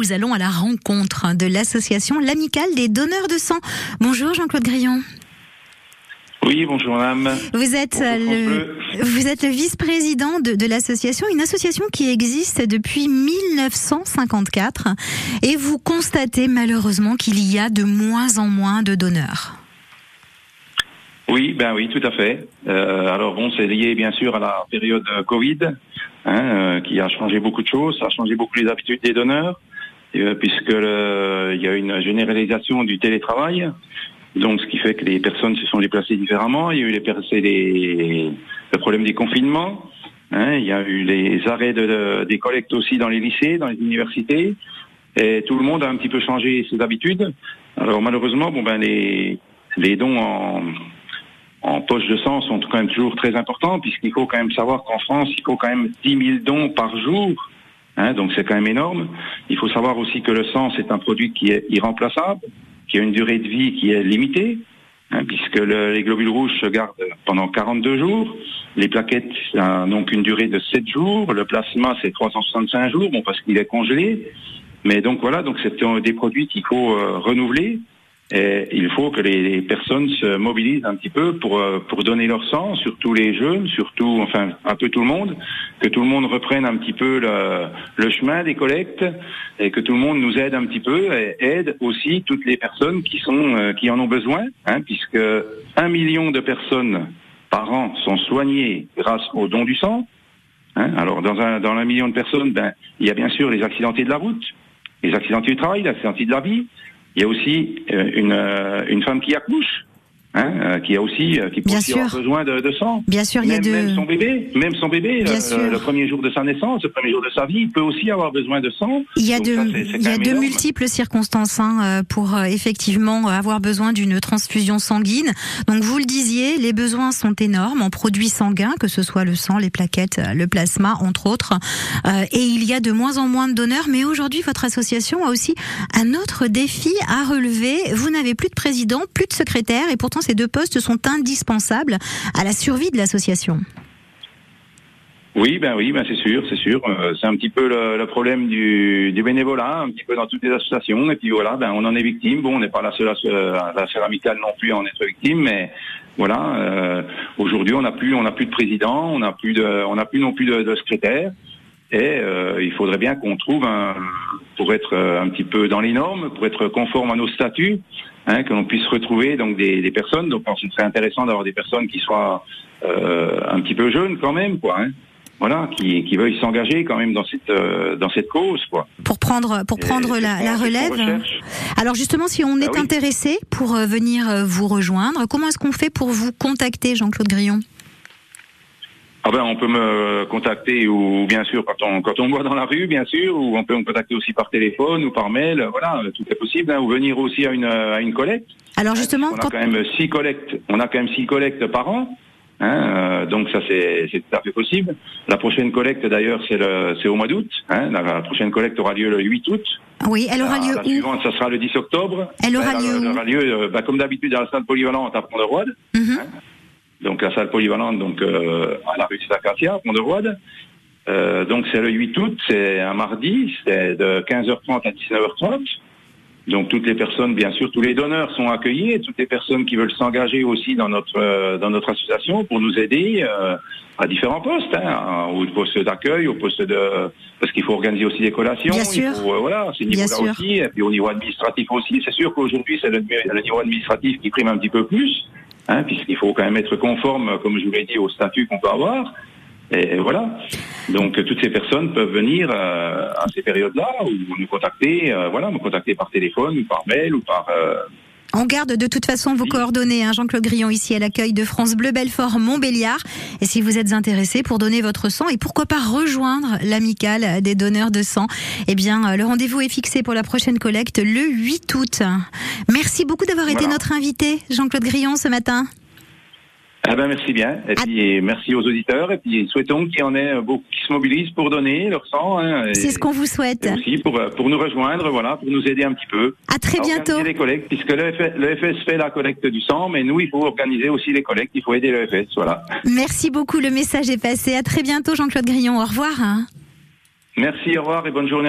nous allons à la rencontre de l'association L'Amicale des donneurs de sang. Bonjour Jean-Claude Grillon. Oui, bonjour madame. Vous êtes le, vous êtes le vice-président de, de l'association, une association qui existe depuis 1954 et vous constatez malheureusement qu'il y a de moins en moins de donneurs. Oui, ben oui, tout à fait. Euh, alors bon, c'est lié bien sûr à la période Covid, hein, euh, qui a changé beaucoup de choses, ça a changé beaucoup les habitudes des donneurs, euh, puisque le, il y a une généralisation du télétravail, donc ce qui fait que les personnes se sont déplacées différemment. Il y a eu les, les le problème des confinements, hein, il y a eu les arrêts de, de, des collectes aussi dans les lycées, dans les universités, et tout le monde a un petit peu changé ses habitudes. Alors malheureusement, bon ben les les dons en en poche de sang sont quand même toujours très importants, puisqu'il faut quand même savoir qu'en France, il faut quand même 10 000 dons par jour. Hein, donc c'est quand même énorme. Il faut savoir aussi que le sang, c'est un produit qui est irremplaçable, qui a une durée de vie qui est limitée, hein, puisque le, les globules rouges se gardent pendant 42 jours. Les plaquettes n'ont qu'une durée de 7 jours. Le plasma, c'est 365 jours, bon, parce qu'il est congelé. Mais donc voilà, donc c'est des produits qu'il faut euh, renouveler. Et il faut que les, personnes se mobilisent un petit peu pour euh, pour donner leur sang, surtout les jeunes, surtout enfin un peu tout le monde, que tout le monde reprenne un petit peu le, le chemin des collectes et que tout le monde nous aide un petit peu et aide aussi toutes les personnes qui sont euh, qui en ont besoin, hein, puisque un million de personnes par an sont soignées grâce au don du sang. Hein. Alors dans un dans un million de personnes, ben il y a bien sûr les accidentés de la route, les accidentés du travail, les accidentés de la vie. Il y a aussi euh, une, euh, une femme qui accouche. Hein, euh, qui a aussi qui peut aussi avoir besoin de, de, sang. Bien sûr, même, il y a de... même son bébé, même son bébé, le, le, premier jour de sa naissance, le premier jour de sa vie, il peut aussi avoir besoin de sang. Il y a de, ça, c est, c est il y a de multiples circonstances hein, pour euh, effectivement avoir besoin d'une transfusion sanguine. Donc vous le disiez, les besoins sont énormes en produits sanguins, que ce soit le sang, les plaquettes, le plasma, entre autres. Euh, et il y a de moins en moins de donneurs. Mais aujourd'hui, votre association a aussi un autre défi à relever. Vous n'avez plus de président, plus de secrétaire, et pourtant ces deux postes sont indispensables à la survie de l'association. Oui, ben oui, ben c'est sûr, c'est sûr. Euh, c'est un petit peu le, problème du, bénévolat, un petit peu dans toutes les associations. Et puis voilà, ben on en est victime. Bon, on n'est pas la seule, la seule non plus à en être victime, mais voilà. Euh, Aujourd'hui, on n'a plus, on n'a plus de président, on n'a plus de, on n'a plus non plus de secrétaire. Et euh, il faudrait bien qu'on trouve un, pour être un petit peu dans les normes, pour être conforme à nos statuts, hein, que l'on puisse retrouver donc des, des personnes. Donc, ce serait intéressant d'avoir des personnes qui soient euh, un petit peu jeunes quand même, quoi. Hein voilà, qui, qui veuillent s'engager quand même dans cette euh, dans cette cause, quoi. Pour prendre pour prendre et, la, la relève. Alors justement, si on est ah oui. intéressé pour euh, venir euh, vous rejoindre, comment est-ce qu'on fait pour vous contacter, Jean-Claude Grillon? Ah ben, on peut me contacter ou bien sûr quand on quand on voit dans la rue, bien sûr, ou on peut me contacter aussi par téléphone ou par mail. Voilà, tout est possible. Hein, ou venir aussi à une à une collecte. Alors justement, on a quand même six collectes. On a quand même six collectes par an. Hein, euh, donc ça c'est tout à fait possible. La prochaine collecte d'ailleurs c'est au mois d'août. Hein, la, la, prochaine collecte aura lieu le 8 août. Oui, elle aura la, lieu la suivante, ça sera le 10 octobre. Elle aura ben, lieu Elle aura lieu, bah, comme d'habitude à la salle polyvalente à Pont-de-Roide. Mm -hmm. hein, donc la salle polyvalente donc euh, à la rue des Acacias, Pont-de-Roide. Euh, donc c'est le 8 août, c'est un mardi, c'est de 15h30 à 19h30. Donc toutes les personnes, bien sûr, tous les donneurs sont accueillis et toutes les personnes qui veulent s'engager aussi dans notre euh, dans notre association pour nous aider euh, à différents postes, hein, au poste d'accueil, au poste de parce qu'il faut organiser aussi des collations. Bien sûr. Faut, euh, voilà, c'est niveau là aussi, et puis au niveau administratif aussi. C'est sûr qu'aujourd'hui c'est le, le, niveau administratif qui prime un petit peu plus, hein, puisqu'il faut quand même être conforme, comme je vous l'ai dit, au statut qu'on peut avoir. Et voilà. Donc toutes ces personnes peuvent venir euh, à ces périodes-là ou nous contacter, euh, voilà, nous contacter par téléphone ou par mail ou par. Euh... On garde de toute façon vos coordonnées, hein, Jean-Claude Grillon, ici à l'accueil de France Bleu Belfort Montbéliard. Et si vous êtes intéressé pour donner votre sang et pourquoi pas rejoindre l'amicale des donneurs de sang, eh bien, le rendez-vous est fixé pour la prochaine collecte le 8 août. Merci beaucoup d'avoir voilà. été notre invité, Jean-Claude Grillon, ce matin. Ah ben merci bien. Et puis merci aux auditeurs. Et puis souhaitons qu'il y en ait beaucoup qui se mobilisent pour donner leur sang. Hein, C'est ce qu'on vous souhaite. Et aussi pour, pour nous rejoindre, voilà, pour nous aider un petit peu. À très à bientôt. les collectes, puisque le FS, le FS, fait la collecte du sang, mais nous, il faut organiser aussi les collectes. Il faut aider le FS, voilà. Merci beaucoup. Le message est passé. À très bientôt, Jean-Claude Grillon. Au revoir. Merci, au revoir et bonne journée à